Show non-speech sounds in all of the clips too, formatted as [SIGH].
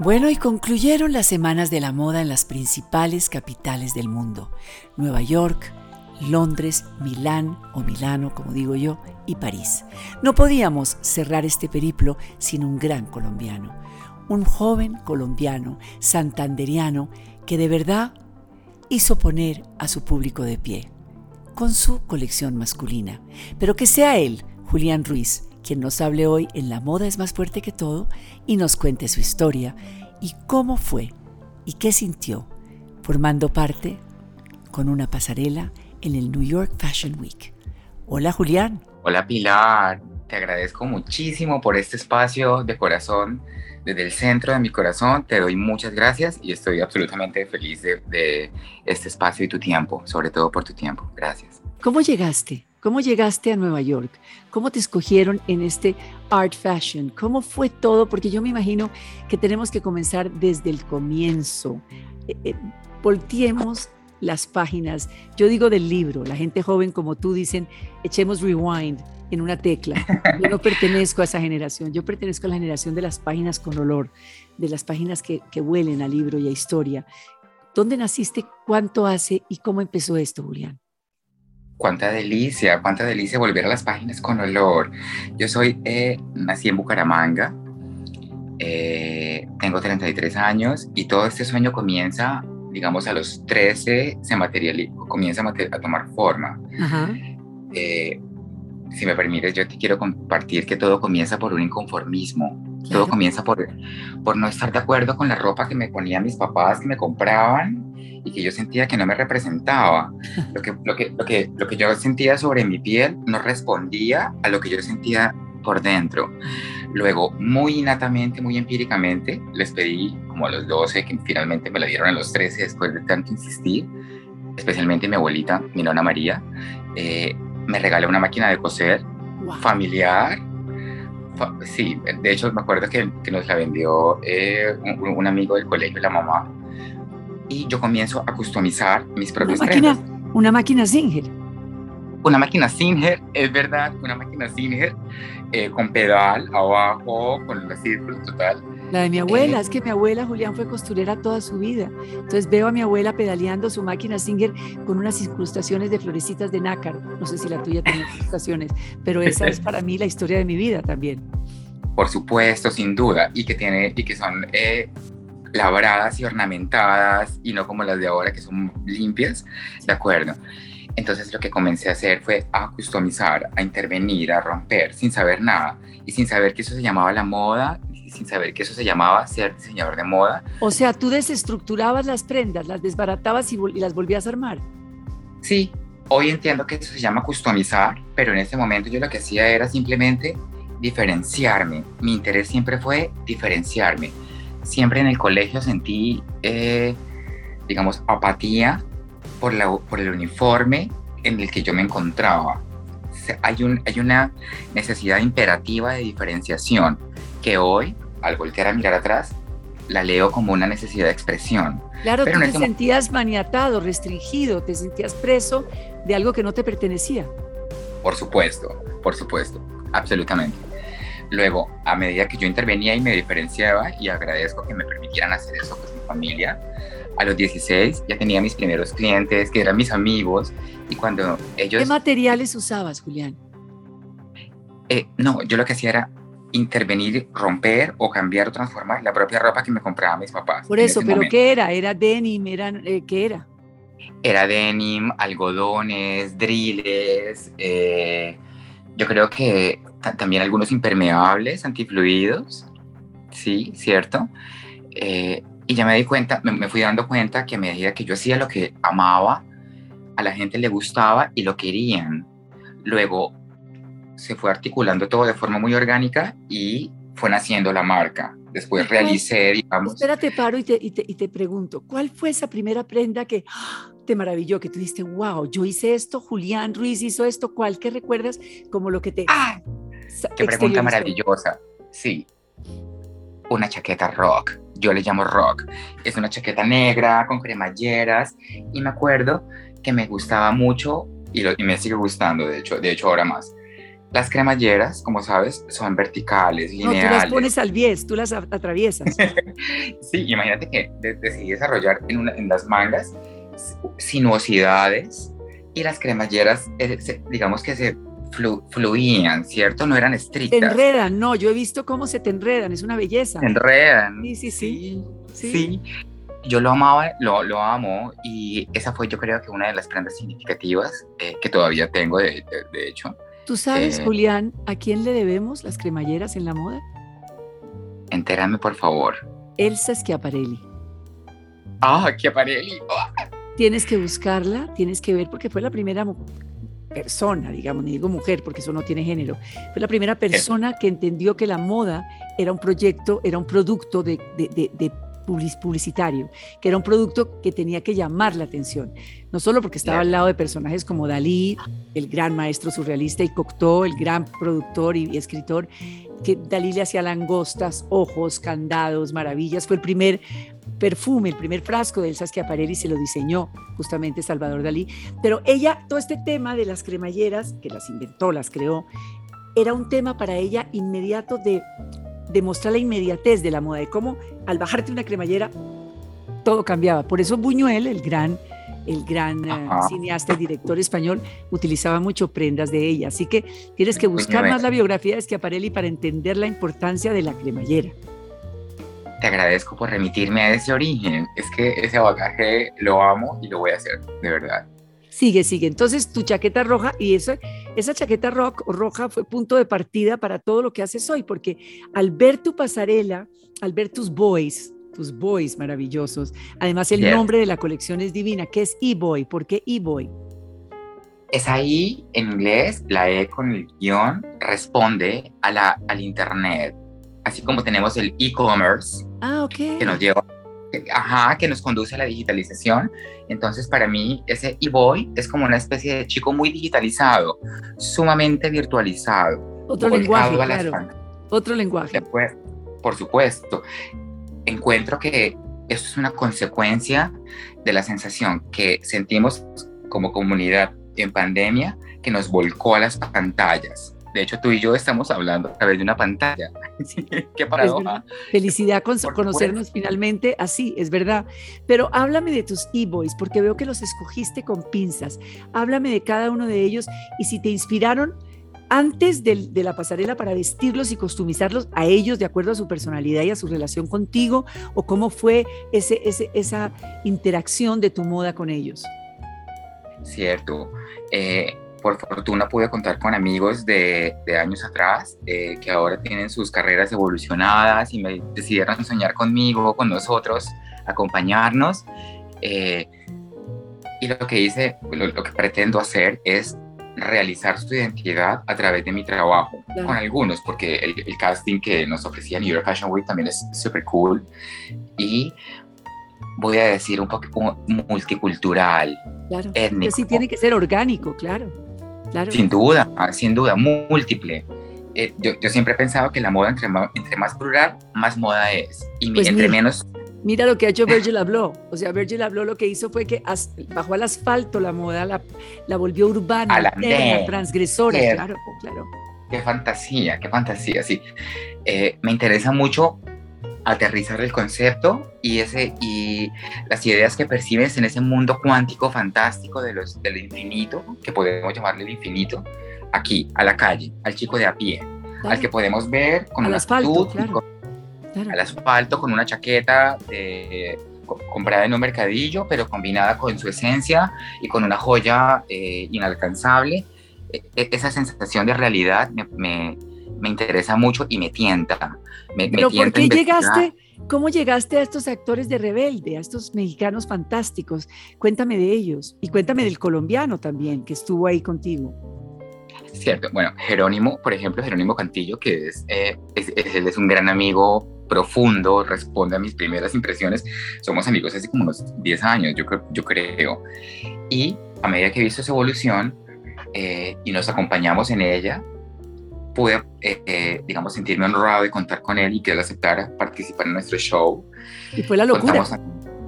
Bueno, y concluyeron las semanas de la moda en las principales capitales del mundo. Nueva York, Londres, Milán o Milano, como digo yo, y París. No podíamos cerrar este periplo sin un gran colombiano, un joven colombiano, santanderiano, que de verdad hizo poner a su público de pie, con su colección masculina. Pero que sea él, Julián Ruiz, quien nos hable hoy en La moda es más fuerte que todo y nos cuente su historia y cómo fue y qué sintió formando parte con una pasarela en el New York Fashion Week. Hola Julián. Hola Pilar, te agradezco muchísimo por este espacio de corazón. Desde el centro de mi corazón te doy muchas gracias y estoy absolutamente feliz de, de este espacio y tu tiempo, sobre todo por tu tiempo. Gracias. ¿Cómo llegaste? ¿Cómo llegaste a Nueva York? ¿Cómo te escogieron en este Art Fashion? ¿Cómo fue todo? Porque yo me imagino que tenemos que comenzar desde el comienzo. Eh, eh, volteemos las páginas, yo digo del libro, la gente joven como tú dicen, echemos rewind en una tecla. Yo no pertenezco a esa generación, yo pertenezco a la generación de las páginas con olor, de las páginas que, que huelen a libro y a historia. ¿Dónde naciste? ¿Cuánto hace? ¿Y cómo empezó esto, Julián? Cuánta delicia, cuánta delicia volver a las páginas con olor. Yo soy, eh, nací en Bucaramanga, eh, tengo 33 años y todo este sueño comienza, digamos, a los 13, se materializa, comienza a, tomar forma. Eh, si me permites, yo te quiero compartir que todo comienza por un inconformismo. Todo comienza por, por no estar de acuerdo con la ropa que me ponían mis papás, que me compraban y que yo sentía que no me representaba. Lo que, lo que, lo que, lo que yo sentía sobre mi piel no respondía a lo que yo sentía por dentro. Luego, muy innatamente, muy empíricamente, les pedí como a los 12, que finalmente me la dieron a los 13 después de tanto insistir, especialmente mi abuelita, mi nona María, eh, me regaló una máquina de coser familiar. Sí, de hecho me acuerdo que, que nos la vendió eh, un, un, amigo del colegio, la mamá, y yo comienzo a customizar mis propios una máquina, Una máquina Singer. Una máquina Singer, es verdad, una máquina Singer eh, con pedal abajo, con los círculos total. La de mi abuela, eh, es que mi abuela Julián fue costurera toda su vida. Entonces veo a mi abuela pedaleando su máquina Singer con unas incrustaciones de florecitas de nácar. No sé si la tuya tiene [LAUGHS] incrustaciones, pero esa es para mí la historia de mi vida también. Por supuesto, sin duda, y que tiene y que son eh, labradas y ornamentadas y no como las de ahora que son limpias, ¿de acuerdo? Entonces lo que comencé a hacer fue a customizar, a intervenir, a romper sin saber nada y sin saber que eso se llamaba la moda, sin saber que eso se llamaba ser diseñador de moda. O sea, tú desestructurabas las prendas, las desbaratabas y, y las volvías a armar. Sí, hoy entiendo que eso se llama customizar, pero en ese momento yo lo que hacía era simplemente diferenciarme. Mi interés siempre fue diferenciarme siempre en el colegio sentí, eh, digamos, apatía por, la, por el uniforme en el que yo me encontraba. hay, un, hay una necesidad imperativa de diferenciación que hoy, al voltear a mirar atrás, la leo como una necesidad de expresión. Claro, tú te sentías maniatado, restringido, te sentías preso de algo que no te pertenecía. Por supuesto, por supuesto, absolutamente. Luego, a medida que yo intervenía y me diferenciaba, y agradezco que me permitieran hacer eso con mi familia, a los 16 ya tenía mis primeros clientes, que eran mis amigos, y cuando ellos... ¿Qué materiales usabas, Julián? Eh, no, yo lo que hacía era intervenir, romper o cambiar o transformar la propia ropa que me compraban mis papás. Por eso, pero ¿qué era? ¿Era denim? Era, eh, ¿Qué era? Era denim, algodones, drills, eh, yo creo que también algunos impermeables, antifluidos, sí, cierto. Eh, y ya me di cuenta, me, fui dando cuenta que a medida que yo hacía lo que amaba, a la gente le gustaba y lo querían. Luego se fue articulando todo de forma muy orgánica y fue naciendo la marca. Después realicé, digamos... Espérate, paro y te, y te, y te pregunto, ¿cuál fue esa primera prenda que te maravilló, que tú dijiste, wow, yo hice esto, Julián Ruiz hizo esto, ¿cuál que recuerdas como lo que te... ¡Ah! ¡Qué pregunta maravillosa! Sí, una chaqueta rock, yo le llamo rock. Es una chaqueta negra con cremalleras y me acuerdo que me gustaba mucho y, y me sigue gustando, de hecho, de hecho ahora más, las cremalleras, como sabes, son verticales, lineales. No, tú las pones al bies, tú las atraviesas. [LAUGHS] sí, imagínate que decidí desarrollar en, en las mangas sinuosidades y las cremalleras, eh, digamos que se fluían, ¿cierto? No eran estrictas. Te enredan, no, yo he visto cómo se te enredan, es una belleza. Se enredan. Sí, sí, sí. Sí. Yo lo amaba, lo, lo, amo y esa fue yo creo que una de las prendas significativas eh, que todavía tengo, de, hecho. ¿Tú sabes, eh, Julián, a quién le debemos las cremalleras en la moda? Entérame, por favor. Elsa Schiaparelli. Ah, Schiaparelli. ¡Ah! Tienes que buscarla, tienes que ver, porque fue la primera persona, digamos, ni digo mujer, porque eso no tiene género, fue la primera persona que entendió que la moda era un proyecto, era un producto de, de, publicitario, que era un producto que tenía que llamar la atención, no solo porque estaba al lado de personajes como Dalí, el gran maestro surrealista, y Cocteau, el gran productor y, escritor, que Dalí le hacía langostas, ojos, candados, maravillas, fue el primer perfume, el primer frasco de Elsa Schiaparelli se lo diseñó justamente Salvador Dalí, pero ella, todo este tema de las cremalleras, que las inventó, las creó, era un tema para ella inmediato de demostrar la inmediatez de la moda, de cómo al bajarte una cremallera todo cambiaba. Por eso Buñuel, el gran, el gran eh, cineasta y director español, utilizaba mucho prendas de ella. Así que tienes que buscar más la biografía de Schiaparelli para entender la importancia de la cremallera te agradezco por remitirme a ese origen. Es que ese bagaje lo amo y lo voy a hacer, de verdad. Sigue, sigue. Entonces, tu chaqueta roja y esa, esa chaqueta rock, roja fue punto de partida para todo lo que haces hoy, porque al ver tu pasarela, al ver tus boys, tus boys maravillosos, además el nombre de la colección es divina, ¿qué es e-boy? ¿Por qué e-boy? Es ahí, en inglés, la E con el guion responde a la, al Internet, así como tenemos el e-commerce, ah, que nos lleva, ajá, que nos conduce a la digitalización. Entonces, para mí, ese e-boy es como una especie de chico muy digitalizado, sumamente virtualizado. Otro lenguaje, claro. Otro lenguaje. por supuesto. Encuentro que eso es una consecuencia de la sensación que sentimos como comunidad en pandemia que nos volcó a las pantallas de hecho, tú y yo estamos hablando a través de una pantalla. [LAUGHS] Qué paradoja. Felicidad con conocernos finalmente así, es verdad. Pero háblame de tus e-boys, porque veo que los escogiste con pinzas. Háblame de cada uno de ellos y si te inspiraron antes de, la pasarela para vestirlos y customizarlos a ellos de acuerdo a su personalidad y a su relación contigo, o cómo fue ese, esa interacción de tu moda con ellos. Cierto. Eh, por fortuna pude contar con amigos de, años atrás eh, que ahora tienen sus carreras evolucionadas y me decidieron soñar conmigo, con nosotros, acompañarnos. Eh, y lo que hice, lo, que pretendo hacer es realizar su identidad a través de mi trabajo, con algunos, porque el, casting que nos ofrecía New York Fashion Week también es súper cool. Y voy a decir un poco multicultural, claro. étnico. Sí, tiene que ser orgánico, claro. Sin duda, ah, sin duda, múltiple. Eh, yo, yo, siempre he pensado que la moda, entre más, entre más plural, más moda es. Y pues entre menos... Mira lo que ha hecho [LAUGHS] Virgil Abloh. O sea, Virgil Abloh lo que hizo fue que bajó al asfalto la moda, la, la volvió urbana, la transgresora, claro, claro. Qué fantasía, qué fantasía, sí. Eh, me interesa mucho aterrizar el concepto y, ese, y las ideas que percibes en ese mundo cuántico fantástico de los, del infinito, que podemos llamarle el infinito, aquí, a la calle, al chico de a pie, al que podemos ver con al asfalto, claro. al asfalto, con una chaqueta comprada en un mercadillo, pero combinada con su esencia y con una joya eh, inalcanzable. E, e, esa sensación de realidad me me interesa mucho y me tienta. Me, Pero ¿por qué llegaste? ¿Cómo llegaste a estos actores de Rebelde, a estos mexicanos fantásticos? Cuéntame de ellos y cuéntame del colombiano también que estuvo ahí contigo. Cierto, bueno, Jerónimo, por ejemplo, Jerónimo Cantillo, que es, eh, es, él es un gran amigo profundo, responde a mis primeras impresiones. Somos amigos hace como unos 10 años, yo, yo creo. Y a medida que he visto su evolución eh, y nos acompañamos en ella, pude, eh, digamos, sentirme honrado de contar con él y que él aceptara participar en nuestro show. Y fue la locura.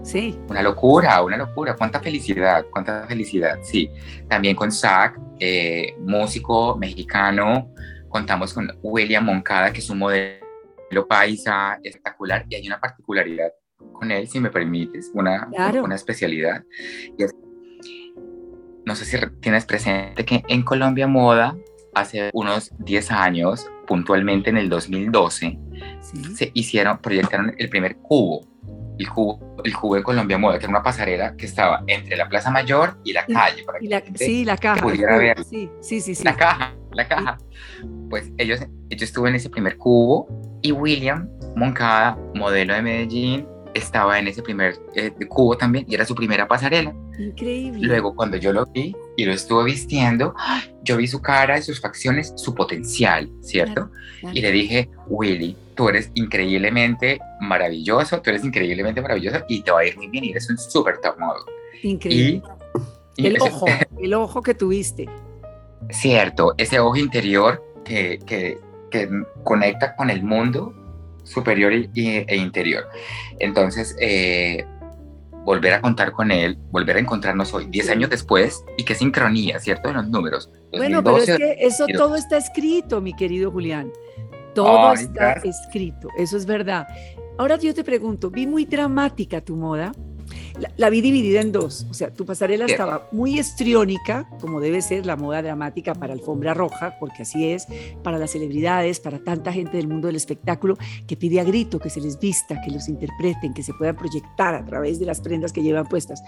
Sí. Una locura, una locura. Cuánta felicidad, cuánta felicidad, sí. También con Zach, eh, músico mexicano. Contamos con William Moncada, que es un modelo paisa espectacular. Y hay una particularidad con él, si me permites, una, una especialidad. no sé si tienes presente que en Colombia Moda, hace unos 10 años, puntualmente en el 2012, se hicieron, proyectaron el primer cubo el cubo, el cubo de Colombia Moda, que era una pasarela que estaba entre la Plaza Mayor y la calle. Para que sí, la caja. Pudiera ver. Sí, sí, sí, La caja, la caja. Pues ellos, ellos estuvo en ese primer cubo y William Moncada, modelo de Medellín, estaba en ese primer eh, cubo también y era su primera pasarela. Increíble. Luego, cuando yo lo vi y lo estuvo vistiendo, yo vi su cara y sus facciones, su potencial, ¿cierto? Y le dije, Willy, tú eres increíblemente maravilloso, tú eres increíblemente maravilloso y te va a ir muy bien y eres un súper top model. Increíble. el ojo, el ojo que tuviste. Cierto, ese ojo interior que, que, que conecta con el mundo superior e, interior. Entonces, eh, volver a contar con él, volver a encontrarnos hoy, 10 años después, y qué sincronía, ¿cierto? En los números. bueno, pero es que eso todo está escrito, mi querido Julián. Todo está escrito, eso es verdad. Ahora yo te pregunto, vi muy dramática tu moda, la, vi dividida en dos. O sea, tu pasarela estaba muy estriónica, como debe ser la moda dramática para alfombra roja, porque así es, para las celebridades, para tanta gente del mundo del espectáculo que pide a grito que se les vista, que los interpreten, que se puedan proyectar a través de las prendas que llevan puestas.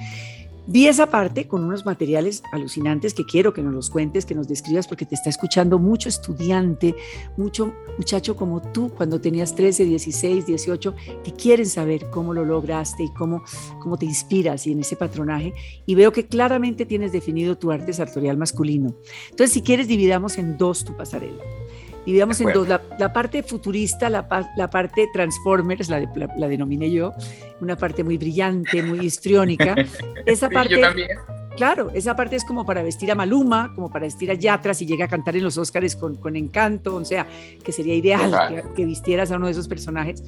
Vi esa parte con unos materiales alucinantes que quiero que nos los cuentes, que nos describas, porque te está escuchando mucho estudiante, mucho muchacho como tú cuando tenías 13, 16, 18, que quieren saber cómo lo lograste y cómo, cómo te inspiras y en ese patronaje. Y veo que claramente tienes definido tu arte sartorial masculino. Entonces, si quieres, dividamos en dos tu pasarela dividamos en dos, la, parte futurista, la, la, parte Transformers, la, la, denominé yo, una parte muy brillante, muy histriónica. [LAUGHS] Esa parte, Claro, esa parte es como para vestir a Maluma, como para vestir a Yatra si llega a cantar en los Oscars con, con encanto, o sea, que sería ideal que, vistieras a uno de esos personajes.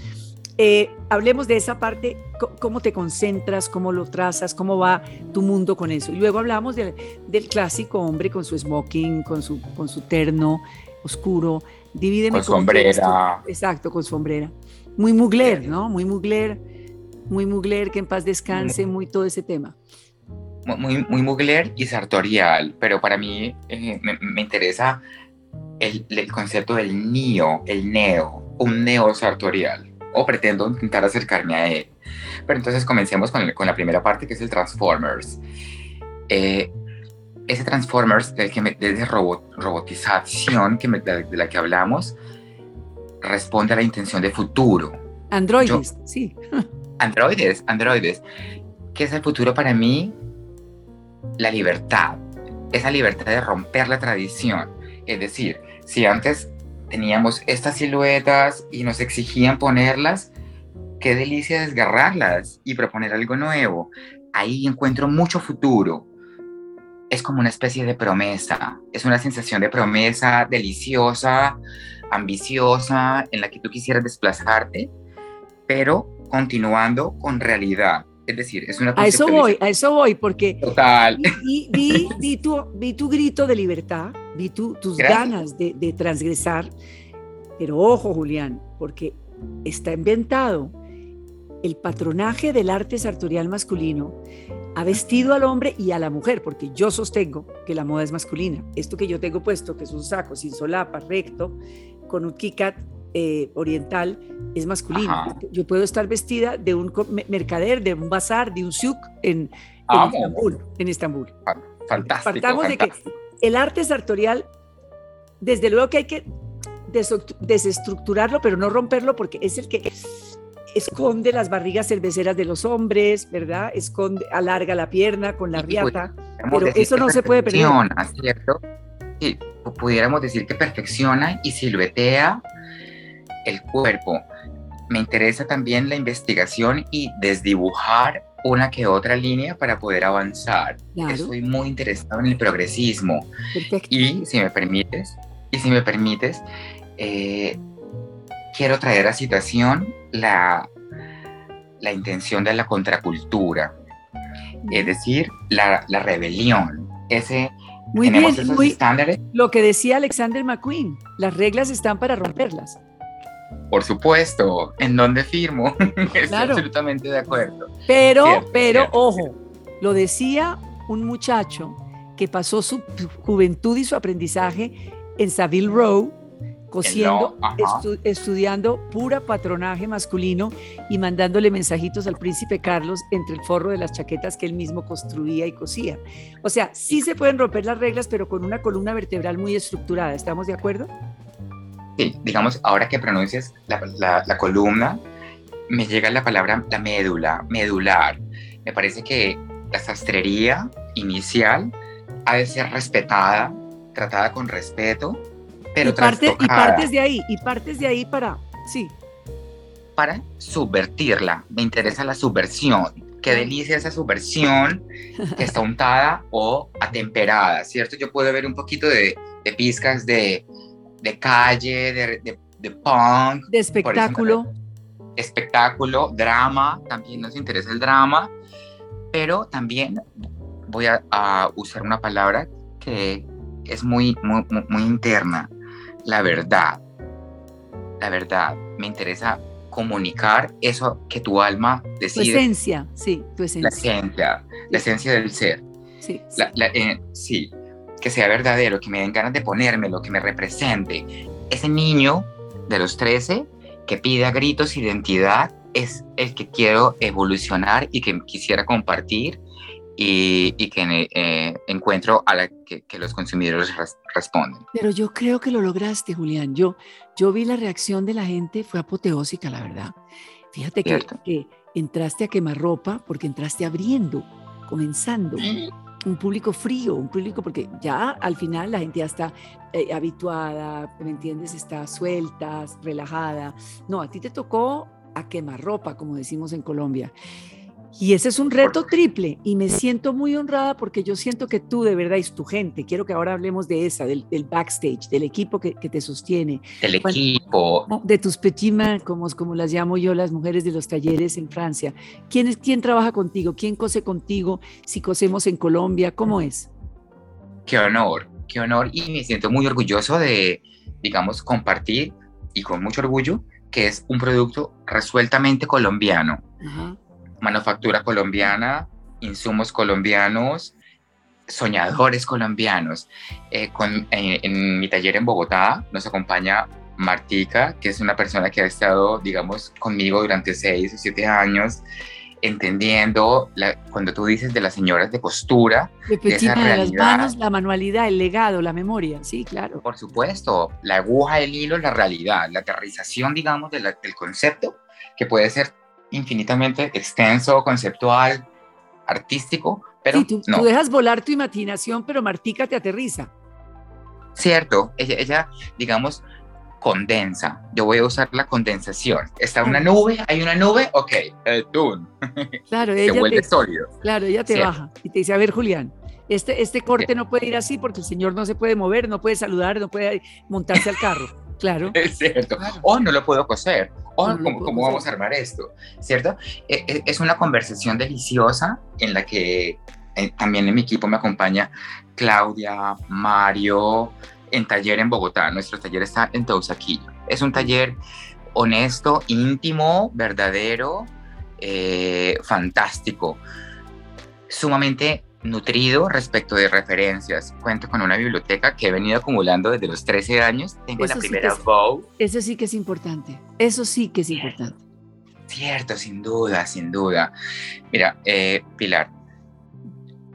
Eh, hablemos de esa parte, cómo te concentras, cómo lo trazas, cómo va tu mundo con eso. Y luego hablamos del, del clásico hombre con su smoking, con su, con su terno, oscuro, divídeme con sombrera. Exacto, con sombrera. Muy mugler, ¿no? Muy mugler, muy mugler, que en paz descanse, muy todo ese tema. Muy, muy mugler y sartorial, pero para mí eh, me, interesa el, el, concepto del neo, el neo, un neo sartorial, o pretendo intentar acercarme a él. Pero entonces comencemos con, con la primera parte, que es el Transformers. Eh, ese Transformers, del que de robotización que de, la que hablamos, responde a la intención de futuro. Androides, sí. [LAUGHS] Androides, androides. ¿Qué es el futuro para mí? La libertad. Esa libertad de romper la tradición. Es decir, si antes teníamos estas siluetas y nos exigían ponerlas, qué delicia desgarrarlas y proponer algo nuevo. Ahí encuentro mucho futuro es como una especie de promesa, es una sensación de promesa deliciosa, ambiciosa, en la que tú quisieras desplazarte, pero continuando con realidad. Es decir, es una... A eso voy, a eso voy, porque... Total. Vi, vi, vi, tu, vi tu, grito de libertad, vi tu, tus ganas de, de transgresar, pero ojo, Julián, porque está inventado el patronaje del arte sartorial masculino ha vestido al hombre y a la mujer, porque yo sostengo que la moda es masculina. Esto que yo tengo puesto, que es un saco sin solapa, recto, con un kikat eh, oriental, es masculino. Yo puedo estar vestida de un mercader, de un bazar, de un souk en, Estambul. En Estambul. Fantástico. Partamos de que el arte sartorial, desde luego que hay que desestructurarlo, pero no romperlo, porque es el que esconde las barrigas cerveceras de los hombres, ¿verdad? Esconde, alarga la pierna con la riata, pero eso no se puede perder. ¿cierto? Sí, pudiéramos decir que perfecciona y siluetea el cuerpo. Me interesa también la investigación y desdibujar una que otra línea para poder avanzar. Estoy muy interesado en el progresismo. Y si me permites, y si me permites, eh, quiero traer a situación la, la intención de la contracultura, es decir, la, la rebelión. Ese, muy bien, muy, estándares. Lo que decía Alexander McQueen, las reglas están para romperlas. Por supuesto, ¿en dónde firmo? [LAUGHS] Estoy absolutamente de acuerdo. Pero, pero, ojo, lo decía un muchacho que pasó su juventud y su aprendizaje en Savile Row, cosiendo, estudiando pura patronaje masculino y mandándole mensajitos al príncipe Carlos entre el forro de las chaquetas que él mismo construía y cosía. O sea, sí se pueden romper las reglas, pero con una columna vertebral muy estructurada. ¿Estamos de acuerdo? Sí, digamos, ahora que pronuncias la, la columna, me llega la palabra la médula, medular. Me parece que la sastrería inicial ha de ser respetada, tratada con respeto, pero y, parte, y partes de ahí, y partes de ahí para, sí. Para subvertirla, me interesa la subversión. Qué delicia esa subversión que está untada o atemperada, ¿cierto? Yo puedo ver un poquito de, de pizcas de, de calle, de, de, punk. De espectáculo. espectáculo, drama, también nos interesa el drama, pero también voy a, usar una palabra que es muy, muy, muy interna, la verdad. La verdad, me interesa comunicar eso que tu alma decide. Tu esencia, sí, tu esencia. La esencia, la esencia del ser. Sí, eh, sí. que sea verdadero, que me den ganas de ponérmelo, que me represente. Ese niño de los 13 que pide a gritos identidad es el que quiero evolucionar y que quisiera compartir y, que eh, encuentro a la que, los consumidores responden. Pero yo creo que lo lograste, Julián. Yo, yo vi la reacción de la gente, fue apoteósica, la verdad. Fíjate que, entraste a quemar ropa porque entraste abriendo, comenzando. Un público frío, un público, porque ya al final la gente ya está eh, habituada, ¿me entiendes? Está suelta, relajada. No, a ti te tocó a quemar ropa, como decimos en Colombia. Y ese es un reto triple y me siento muy honrada porque yo siento que tú de verdad es tu gente. Quiero que ahora hablemos de esa, del, backstage, del equipo que, te sostiene. El equipo. De tus petit como, como las llamo yo, las mujeres de los talleres en Francia. ¿Quién, es, ¿Quién trabaja contigo? ¿Quién cose contigo? Si cosemos en Colombia, ¿cómo es? Qué honor, qué honor y me siento muy orgulloso de, digamos, compartir y con mucho orgullo que es un producto resueltamente colombiano. Ajá manufactura colombiana, insumos colombianos, soñadores colombianos. Eh, con, en, mi taller en Bogotá nos acompaña Martica, que es una persona que ha estado, digamos, conmigo durante seis o siete años, entendiendo cuando tú dices de las señoras de costura, de, de las manos, la manualidad, el legado, la memoria, sí, claro. Por supuesto, la aguja, el hilo, la realidad, la aterrización, digamos, del concepto, que puede ser infinitamente extenso, conceptual, artístico, pero sí, tú, no. tú dejas volar tu imaginación, pero Martica te aterriza. Cierto, ella, ella, digamos, condensa. Yo voy a usar la condensación. Está una nube, hay una nube, ok, el tune. [LAUGHS] Claro, ella se vuelve sólido. Claro, ella te baja y te dice, a ver, Julián, este, este corte no puede ir así porque el señor no se puede mover, no puede saludar, no puede montarse al carro. [LAUGHS] Claro. Es cierto. O no lo puedo coser. O ¿cómo, vamos a armar esto? ¿Cierto? E, e, es una conversación deliciosa en la que eh, también en mi equipo me acompaña Claudia, Mario, en taller en Bogotá. Nuestro taller está en Teusaquillo. Es un taller honesto, íntimo, verdadero, eh, fantástico, sumamente nutrido respecto de referencias. Cuento con una biblioteca que he venido acumulando desde los 13 años. Tengo la primera Vogue. Eso sí que es importante. Eso sí que es importante. Cierto, sin duda, sin duda. Mira, eh, Pilar,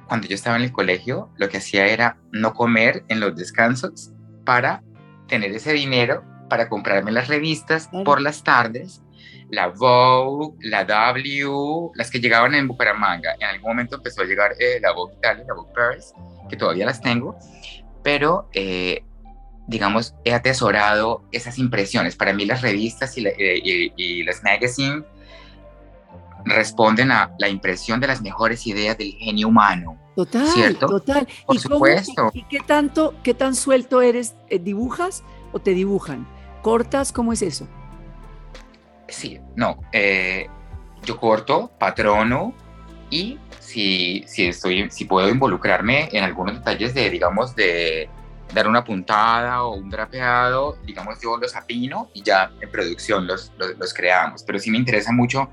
cuando yo estaba en el colegio, lo que hacía era no comer en los descansos para tener ese dinero para comprarme las revistas por las tardes la Vogue, la W, las que llegaban en Bucaramanga. En algún momento empezó a llegar eh, la Vogue Italia, la Vogue Paris, que todavía las tengo, pero eh, digamos, he atesorado esas impresiones. Para mí las revistas y, eh, las magazines responden a la impresión de las mejores ideas del genio humano. Total, ¿cierto? total. Por supuesto. ¿Y qué tanto, qué tan suelto eres? ¿Dibujas o te dibujan? ¿Cortas? ¿Cómo es eso? Sí, no. Eh, yo corto, patrono y si, si, estoy, si puedo involucrarme en algunos detalles de, digamos, de dar una puntada o un drapeado, digamos, yo los apino y ya en producción los, los, creamos. Pero sí me interesa mucho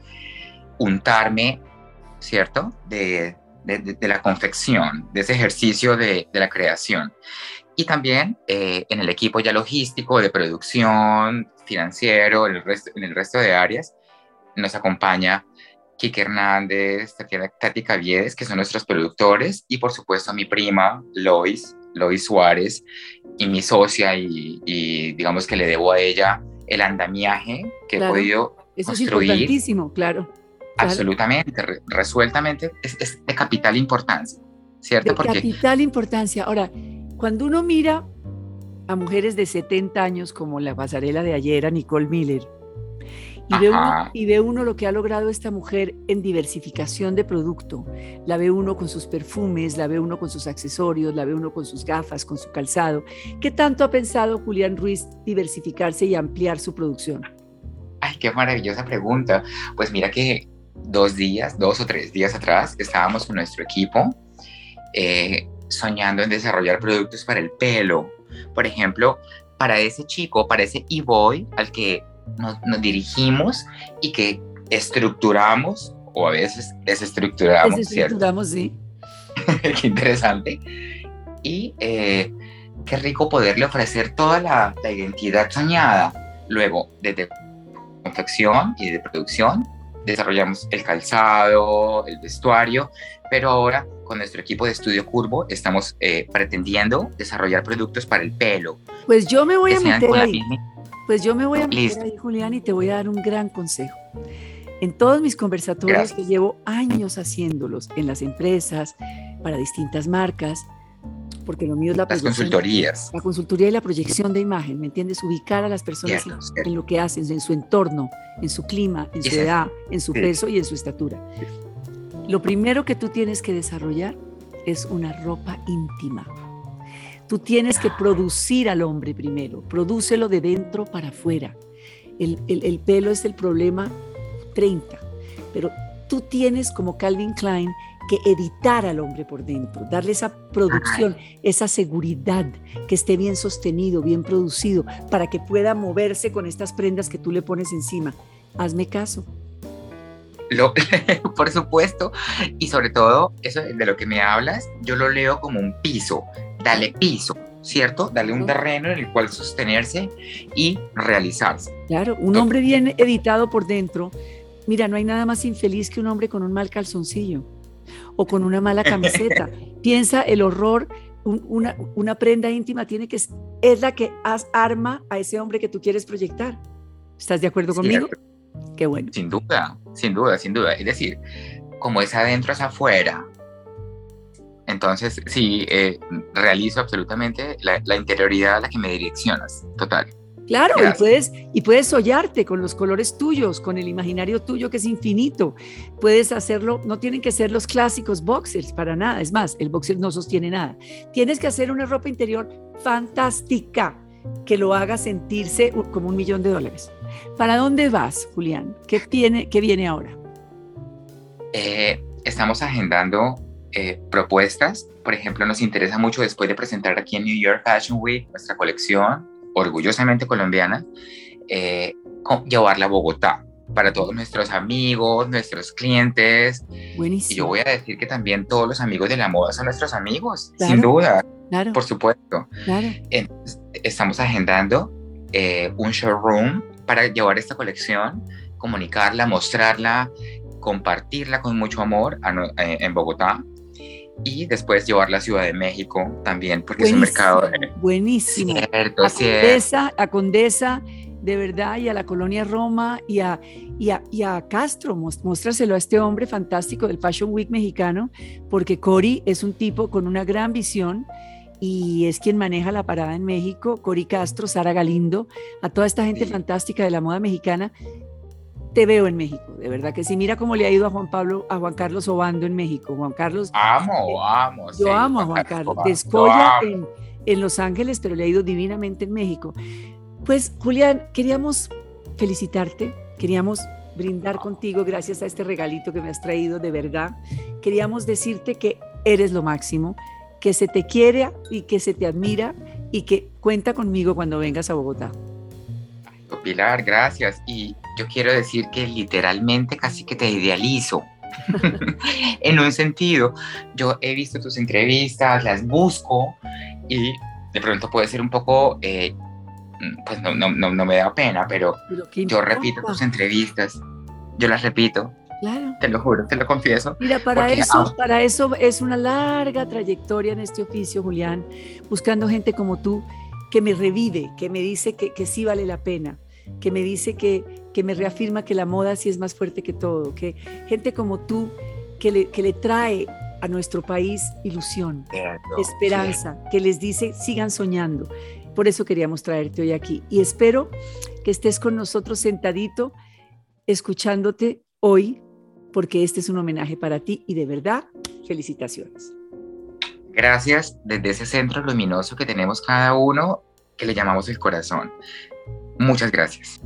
untarme, ¿cierto? De, de, la confección, de ese ejercicio de, de la creación. Y también eh, en el equipo ya logístico, de producción, financiero, en el resto, en el resto de áreas, nos acompaña Kike Hernández, Tati Caviedes, que son nuestros productores, y por supuesto mi prima, Lois, Lois Suárez, y mi socia, y, digamos que le debo a ella el andamiaje que he podido Eso construir. es importantísimo, claro. Absolutamente, resueltamente, es, de capital importancia, ¿cierto? De capital importancia. Ahora, cuando uno mira a mujeres de 70 años como la pasarela de ayer, a Nicole Miller, y ve, uno, y ve, uno, lo que ha logrado esta mujer en diversificación de producto. La ve uno con sus perfumes, la ve uno con sus accesorios, la ve uno con sus gafas, con su calzado. ¿Qué tanto ha pensado Julián Ruiz diversificarse y ampliar su producción? Ay, qué maravillosa pregunta. Pues mira que dos días, dos o tres días atrás, estábamos con nuestro equipo eh, soñando en desarrollar productos para el pelo. Por ejemplo, para ese chico, para ese e-boy al que nos, dirigimos y que estructuramos o a veces desestructuramos. Desestructuramos, sí. [LAUGHS] qué interesante. Y eh, qué rico poderle ofrecer toda la, la identidad soñada. Luego, desde confección y de producción, desarrollamos el calzado, el vestuario, pero ahora con nuestro equipo de estudio curvo estamos eh, pretendiendo desarrollar productos para el pelo. Pues yo me voy a meter ahí. Pues yo me voy a meter ahí, Julián, y te voy a dar un gran consejo. En todos mis conversatorios que llevo años haciéndolos en las empresas, para distintas marcas, porque lo mío es la Las consultorías. La consultoría y la proyección de imagen, ¿me entiendes? Ubicar a las personas en, lo que hacen, en su entorno, en su clima, en su edad, en su peso y en su estatura. Lo primero que tú tienes que desarrollar es una ropa íntima. Tú tienes que producir al hombre primero, prodúcelo de dentro para afuera. El, el, pelo es el problema 30, pero tú tienes como Calvin Klein que editar al hombre por dentro, darle esa producción, esa seguridad, que esté bien sostenido, bien producido, para que pueda moverse con estas prendas que tú le pones encima. Hazme caso. Lo, [LAUGHS] por supuesto, y sobre todo, eso de lo que me hablas, yo lo leo como un piso, dale piso, ¿cierto? Dale un terreno en el cual sostenerse y realizarse. Claro, un hombre bien editado por dentro. Mira, no hay nada más infeliz que un hombre con un mal calzoncillo o con una mala camiseta. [LAUGHS] Piensa el horror, una, una, prenda íntima tiene que es la que arma a ese hombre que tú quieres proyectar. ¿Estás de acuerdo conmigo? Qué bueno. Sin duda, sin duda, sin duda. Es decir, como es adentro es afuera. Entonces, sí, eh, realizo absolutamente la, la interioridad a la que me direccionas, total. Claro, y puedes, y puedes soñarte con los colores tuyos, con el imaginario tuyo que es infinito. Puedes hacerlo, no tienen que ser los clásicos boxers para nada. Es más, el boxer no sostiene nada. Tienes que hacer una ropa interior fantástica que lo haga sentirse como un millón de dólares. ¿Para dónde vas, Julián? ¿Qué, tiene, qué viene ahora? Eh, estamos agendando eh, propuestas. Por ejemplo, nos interesa mucho después de presentar aquí en New York Fashion Week nuestra colección orgullosamente colombiana, eh, llevarla a Bogotá para todos nuestros amigos, nuestros clientes. Buenísimo. Y yo voy a decir que también todos los amigos de la moda son nuestros amigos, sin duda. Claro. Por supuesto. Claro. estamos agendando eh, un showroom para llevar esta colección, comunicarla, mostrarla, compartirla con mucho amor eh, en Bogotá y después llevar la Ciudad de México también, porque es un mercado. Buenísimo. Cierto, a, Condesa, a Condesa, de verdad, y a la colonia Roma y a, y a, y a Castro, muéstraselo a este hombre fantástico del Fashion Week mexicano, porque Cory es un tipo con una gran visión y es quien maneja la parada en México, Cory Castro, Sara Galindo, a toda esta gente fantástica de la moda mexicana te veo en México, de verdad que sí. Mira cómo le ha ido a Juan Pablo, a Juan Carlos Obando en México. Juan Carlos. Amo, eh, amo. Yo amo a Juan Carlos. Descolla en, en Los Ángeles, pero le ha ido divinamente en México. Pues, Julián, queríamos felicitarte, queríamos brindar contigo gracias a este regalito que me has traído, de verdad. Queríamos decirte que eres lo máximo, que se te quiere y que se te admira y que cuenta conmigo cuando vengas a Bogotá. Pilar, gracias. Y yo quiero decir que literalmente casi que te idealizo. [LAUGHS] en un sentido, yo he visto tus entrevistas, las busco y de pronto puede ser un poco, eh, pues no, no, no, me da pena, pero, yo repito tus entrevistas, yo las repito. Claro. Te lo juro, te lo confieso. Mira, para eso, para eso es una larga trayectoria en este oficio, Julián, buscando gente como tú que me revive, que me dice que, que sí vale la pena, que me dice que, que me reafirma que la moda sí es más fuerte que todo, que gente como tú que le, que le trae a nuestro país ilusión, esperanza, que les dice sigan soñando. Por eso queríamos traerte hoy aquí y espero que estés con nosotros sentadito, escuchándote hoy, porque este es un homenaje para ti y de verdad, felicitaciones. Gracias desde ese centro luminoso que tenemos cada uno, que le llamamos el corazón. Muchas gracias.